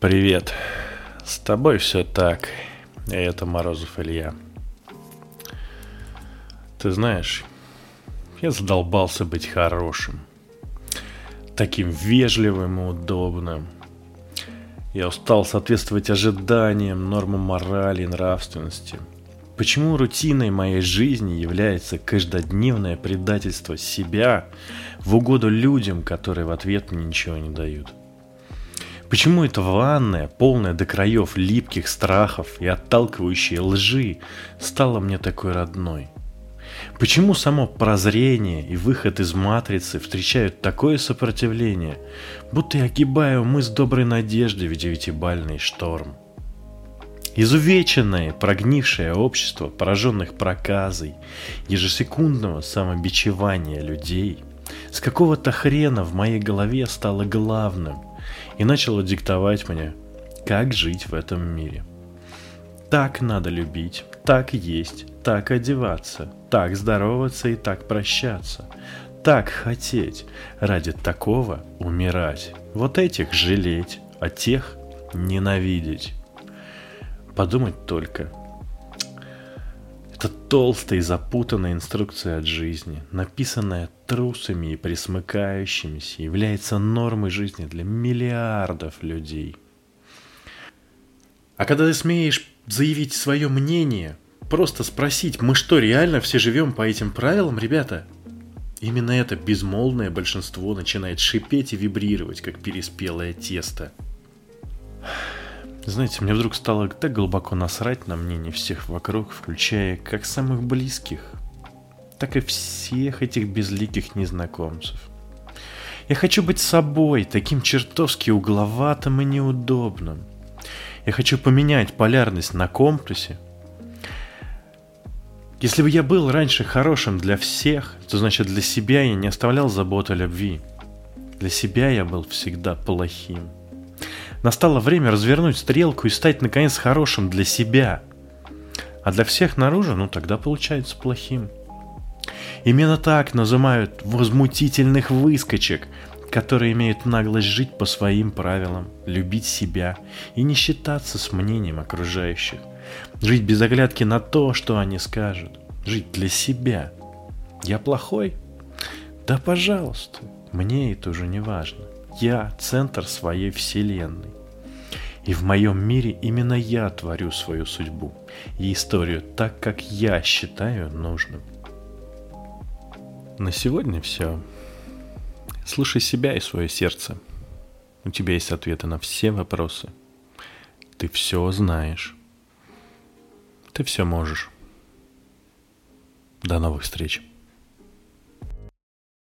Привет. С тобой все так. Это Морозов Илья. Ты знаешь, я задолбался быть хорошим. Таким вежливым и удобным. Я устал соответствовать ожиданиям, нормам морали и нравственности. Почему рутиной моей жизни является каждодневное предательство себя в угоду людям, которые в ответ мне ничего не дают? Почему эта ванная, полная до краев липких страхов и отталкивающей лжи, стала мне такой родной? Почему само прозрение и выход из матрицы встречают такое сопротивление, будто я огибаю мы с доброй надеждой в девятибальный шторм? Изувеченное, прогнившее общество, пораженных проказой, ежесекундного самобичевания людей, с какого-то хрена в моей голове стало главным – и начала диктовать мне, как жить в этом мире. Так надо любить, так есть, так одеваться, так здороваться и так прощаться, так хотеть, ради такого умирать, вот этих жалеть, а тех ненавидеть. Подумать только – это толстая и запутанная инструкция от жизни, написанная трусами и присмыкающимися, является нормой жизни для миллиардов людей. А когда ты смеешь заявить свое мнение, просто спросить, мы что, реально все живем по этим правилам, ребята? Именно это безмолвное большинство начинает шипеть и вибрировать, как переспелое тесто. Знаете, мне вдруг стало так глубоко насрать на мнение всех вокруг, включая как самых близких, так и всех этих безликих незнакомцев. Я хочу быть собой, таким чертовски угловатым и неудобным. Я хочу поменять полярность на компасе. Если бы я был раньше хорошим для всех, то значит для себя я не оставлял забот о любви. Для себя я был всегда плохим. Настало время развернуть стрелку и стать наконец хорошим для себя. А для всех наружу, ну тогда получается плохим. Именно так называют возмутительных выскочек, которые имеют наглость жить по своим правилам, любить себя и не считаться с мнением окружающих. Жить без оглядки на то, что они скажут. Жить для себя. Я плохой? Да пожалуйста, мне это уже не важно. Я центр своей вселенной. И в моем мире именно я творю свою судьбу и историю так, как я считаю нужным. На сегодня все. Слушай себя и свое сердце. У тебя есть ответы на все вопросы. Ты все знаешь. Ты все можешь. До новых встреч.